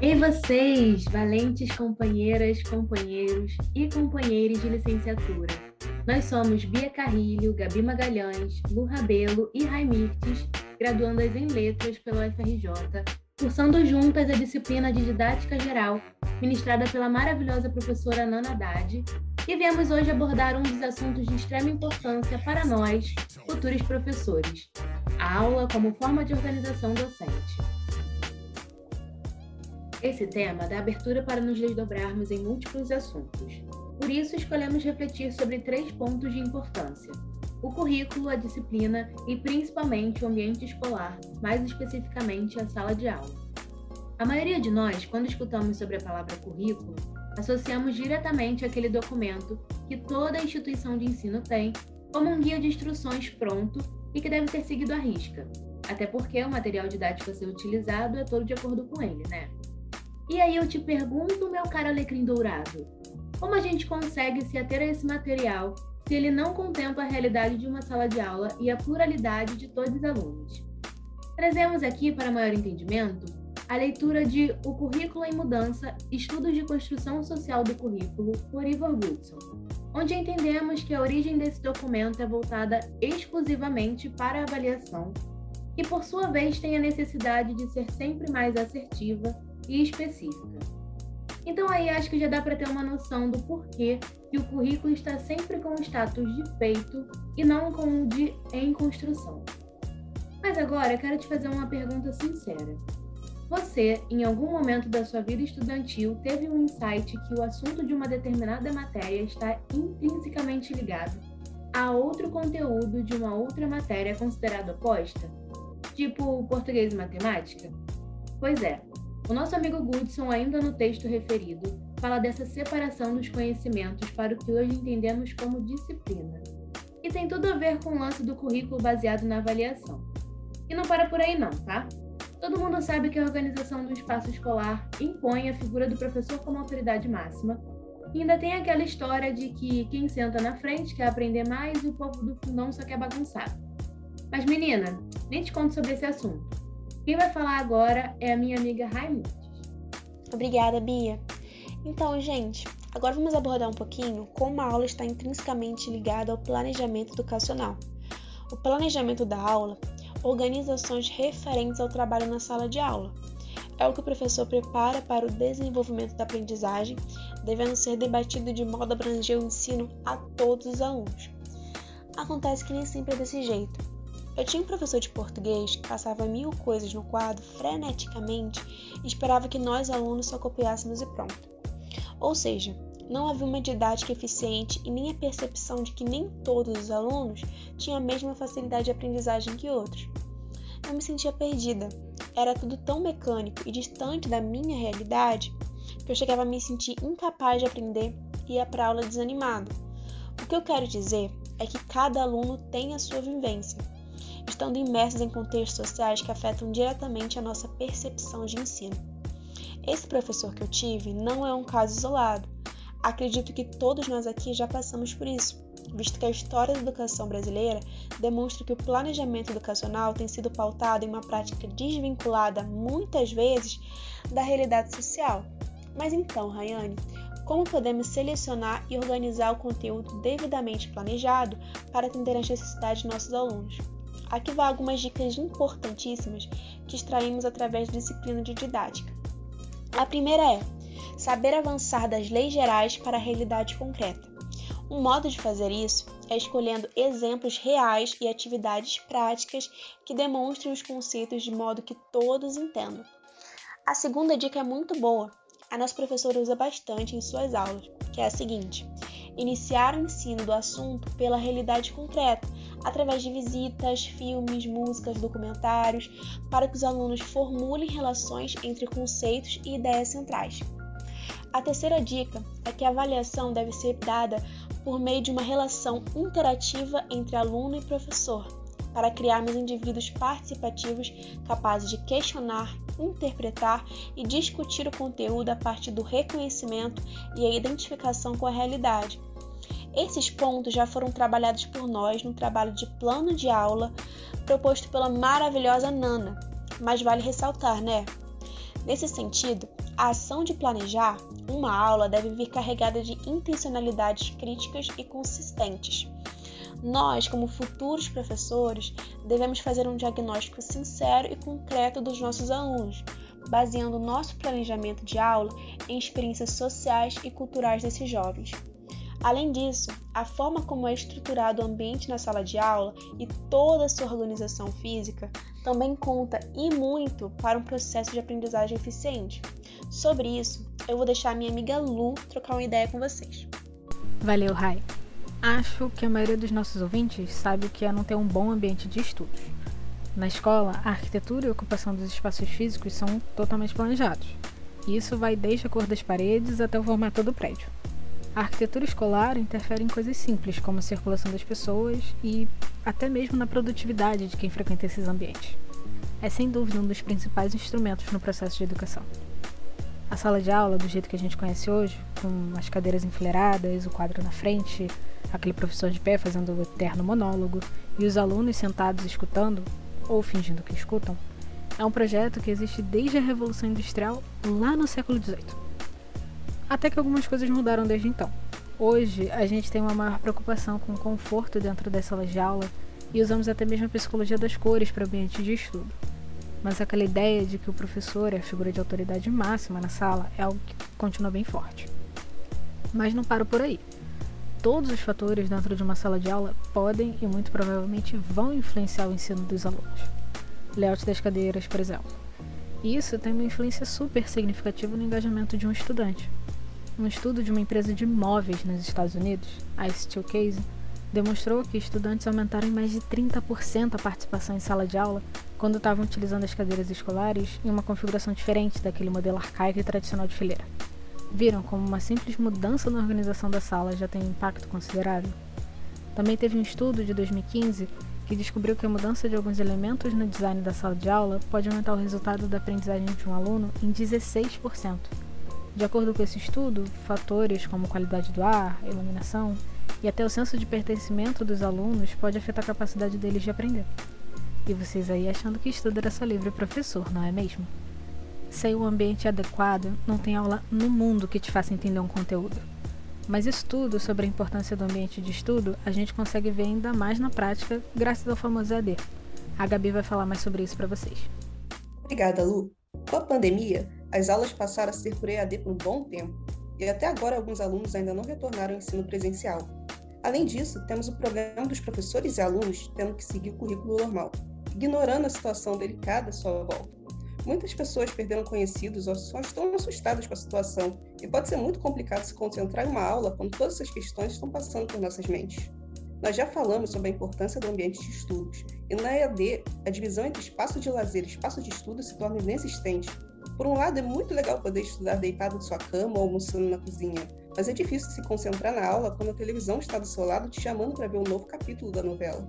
E vocês, valentes companheiras, companheiros e companheiros de licenciatura. Nós somos Bia Carrilho, Gabi Magalhães, Lu Rabelo e Raimirtes, graduandas em Letras pela UFRJ, cursando juntas a disciplina de Didática Geral, ministrada pela maravilhosa professora Nana Haddad, e viemos hoje abordar um dos assuntos de extrema importância para nós, futuros professores, a aula como forma de organização docente. Esse tema dá abertura para nos desdobrarmos em múltiplos assuntos. Por isso, escolhemos refletir sobre três pontos de importância: o currículo, a disciplina e principalmente o ambiente escolar, mais especificamente a sala de aula. A maioria de nós, quando escutamos sobre a palavra currículo, associamos diretamente aquele documento que toda instituição de ensino tem como um guia de instruções pronto e que deve ser seguido à risca, até porque o material didático a ser utilizado é todo de acordo com ele, né? E aí eu te pergunto, meu caro alecrim dourado, como a gente consegue se ater a esse material se ele não contempla a realidade de uma sala de aula e a pluralidade de todos os alunos? Trazemos aqui, para maior entendimento, a leitura de O Currículo em Mudança, Estudos de Construção Social do Currículo, por Ivor Goodson, onde entendemos que a origem desse documento é voltada exclusivamente para a avaliação, e por sua vez tem a necessidade de ser sempre mais assertiva e específica. Então aí acho que já dá para ter uma noção do porquê que o currículo está sempre com o status de feito e não com o de em construção. Mas agora quero te fazer uma pergunta sincera. Você, em algum momento da sua vida estudantil, teve um insight que o assunto de uma determinada matéria está intrinsecamente ligado a outro conteúdo de uma outra matéria considerada oposta? Tipo português e matemática? Pois é, o nosso amigo Goodson, ainda no texto referido, fala dessa separação dos conhecimentos para o que hoje entendemos como disciplina. E tem tudo a ver com o lance do currículo baseado na avaliação. E não para por aí não, tá? Todo mundo sabe que a organização do espaço escolar impõe a figura do professor como autoridade máxima, e ainda tem aquela história de que quem senta na frente quer aprender mais e o povo do fundão só quer bagunçar. Mas menina, nem te conto sobre esse assunto. Quem vai falar agora é a minha amiga Raimundo. Obrigada, Bia. Então, gente, agora vamos abordar um pouquinho como a aula está intrinsecamente ligada ao planejamento educacional. O planejamento da aula organiza ações referentes ao trabalho na sala de aula. É o que o professor prepara para o desenvolvimento da aprendizagem, devendo ser debatido de modo a abranger o ensino a todos os alunos. Acontece que nem sempre é desse jeito. Eu tinha um professor de português que passava mil coisas no quadro freneticamente e esperava que nós alunos só copiássemos e pronto. Ou seja, não havia uma didática eficiente e nem a percepção de que nem todos os alunos tinham a mesma facilidade de aprendizagem que outros. Eu me sentia perdida. Era tudo tão mecânico e distante da minha realidade que eu chegava a me sentir incapaz de aprender e ia para aula desanimado. O que eu quero dizer é que cada aluno tem a sua vivência estando imersos em contextos sociais que afetam diretamente a nossa percepção de ensino. Esse professor que eu tive não é um caso isolado. Acredito que todos nós aqui já passamos por isso, visto que a história da educação brasileira demonstra que o planejamento educacional tem sido pautado em uma prática desvinculada, muitas vezes, da realidade social. Mas então, Rayane, como podemos selecionar e organizar o conteúdo devidamente planejado para atender às necessidades de nossos alunos? Aqui vão algumas dicas importantíssimas que extraímos através da disciplina de didática. A primeira é saber avançar das leis gerais para a realidade concreta. Um modo de fazer isso é escolhendo exemplos reais e atividades práticas que demonstrem os conceitos de modo que todos entendam. A segunda dica é muito boa. A nossa professora usa bastante em suas aulas, que é a seguinte: iniciar o ensino do assunto pela realidade concreta, através de visitas, filmes, músicas, documentários, para que os alunos formulem relações entre conceitos e ideias centrais. A terceira dica é que a avaliação deve ser dada por meio de uma relação interativa entre aluno e professor, para criarmos indivíduos participativos capazes de questionar, interpretar e discutir o conteúdo a partir do reconhecimento e a identificação com a realidade, esses pontos já foram trabalhados por nós no trabalho de plano de aula proposto pela maravilhosa Nana, mas vale ressaltar, né? Nesse sentido, A ação de planejar uma aula deve vir carregada de intencionalidades críticas e consistentes. Nós, como futuros professores, devemos fazer um diagnóstico sincero e concreto dos nossos alunos, baseando nosso planejamento de aula em experiências sociais e culturais desses jovens. Além disso, a forma como é estruturado o ambiente na sala de aula e toda a sua organização física também conta e muito para um processo de aprendizagem eficiente. Sobre isso, eu vou deixar minha amiga Lu trocar uma ideia com vocês. Valeu, Rai. Acho que a maioria dos nossos ouvintes sabe o que é não ter um bom ambiente de estudos. Na escola, a arquitetura e a ocupação dos espaços físicos são totalmente planejados. Isso vai desde a cor das paredes até o formato do prédio. A arquitetura escolar interfere em coisas simples, como a circulação das pessoas e até mesmo na produtividade de quem frequenta esses ambientes. É sem dúvida um dos principais instrumentos no processo de educação. A sala de aula, do jeito que a gente conhece hoje, com as cadeiras enfileiradas, o quadro na frente, aquele professor de pé fazendo o eterno monólogo e os alunos sentados escutando, ou fingindo que escutam, é um projeto que existe desde a Revolução Industrial lá no século XVIII. Até que algumas coisas mudaram desde então. Hoje, a gente tem uma maior preocupação com o conforto dentro das salas de aula e usamos até mesmo a psicologia das cores para o ambiente de estudo mas aquela ideia de que o professor é a figura de autoridade máxima na sala é algo que continua bem forte. Mas não paro por aí. Todos os fatores dentro de uma sala de aula podem e muito provavelmente vão influenciar o ensino dos alunos. Layout das cadeiras, por exemplo. Isso tem uma influência super significativa no engajamento de um estudante. Um estudo de uma empresa de móveis nos Estados Unidos, a Steelcase, demonstrou que estudantes aumentaram em mais de 30% a participação em sala de aula quando estavam utilizando as cadeiras escolares em uma configuração diferente daquele modelo arcaico e tradicional de fileira. Viram como uma simples mudança na organização da sala já tem um impacto considerável? Também teve um estudo de 2015 que descobriu que a mudança de alguns elementos no design da sala de aula pode aumentar o resultado da aprendizagem de um aluno em 16%. De acordo com esse estudo, fatores como qualidade do ar, iluminação e até o senso de pertencimento dos alunos pode afetar a capacidade deles de aprender. E vocês aí achando que estudo era só livre professor, não é mesmo? Sem um ambiente adequado, não tem aula no mundo que te faça entender um conteúdo. Mas isso tudo sobre a importância do ambiente de estudo, a gente consegue ver ainda mais na prática graças ao famoso EAD. A Gabi vai falar mais sobre isso para vocês. Obrigada, Lu. Com a pandemia, as aulas passaram a ser por EAD por um bom tempo, e até agora alguns alunos ainda não retornaram ao ensino presencial. Além disso, temos o problema dos professores e alunos tendo que seguir o currículo normal, ignorando a situação delicada à sua volta. Muitas pessoas perderam conhecidos ou só estão assustadas com a situação, e pode ser muito complicado se concentrar em uma aula quando todas essas questões estão passando por nossas mentes. Nós já falamos sobre a importância do ambiente de estudos, e na EAD, a divisão entre espaço de lazer e espaço de estudo se torna inexistente. Por um lado, é muito legal poder estudar deitado em sua cama ou almoçando na cozinha, mas é difícil se concentrar na aula quando a televisão está do seu lado te chamando para ver um novo capítulo da novela.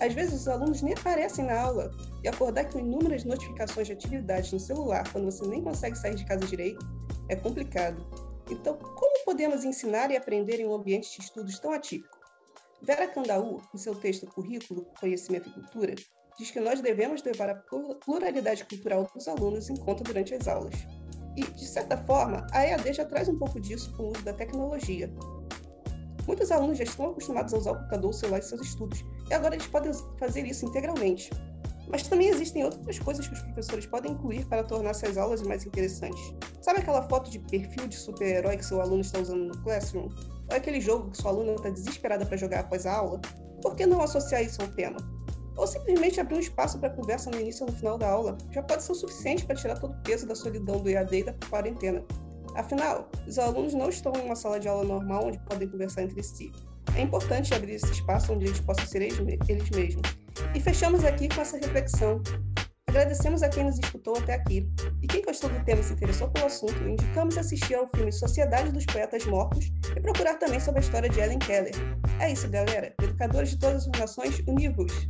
Às vezes os alunos nem aparecem na aula e acordar com inúmeras notificações de atividades no celular quando você nem consegue sair de casa direito é complicado. Então, como podemos ensinar e aprender em um ambiente de estudos tão atípico? Vera Candaú, em seu texto Currículo, Conhecimento e Cultura, diz que nós devemos levar a pluralidade cultural dos alunos em conta durante as aulas. E, de certa forma, a EAD já traz um pouco disso com o uso da tecnologia. Muitos alunos já estão acostumados a usar o computador ou celular em seus estudos, e agora eles podem fazer isso integralmente. Mas também existem outras coisas que os professores podem incluir para tornar essas aulas mais interessantes. Sabe aquela foto de perfil de super-herói que seu aluno está usando no Classroom? Ou aquele jogo que sua aluna está desesperada para jogar após a aula? Por que não associar isso ao tema? Ou simplesmente abrir um espaço para conversa no início ou no final da aula já pode ser o suficiente para tirar todo o peso da solidão do EAD e da quarentena. Afinal, os alunos não estão em uma sala de aula normal onde podem conversar entre si. É importante abrir esse espaço onde eles possam ser eles mesmos. E fechamos aqui com essa reflexão. Agradecemos a quem nos escutou até aqui. E quem gostou do tema e se interessou pelo assunto, indicamos assistir ao filme Sociedade dos Poetas Mortos e procurar também sobre a história de Ellen Keller. É isso, galera. Educadores de todas as nações, univos!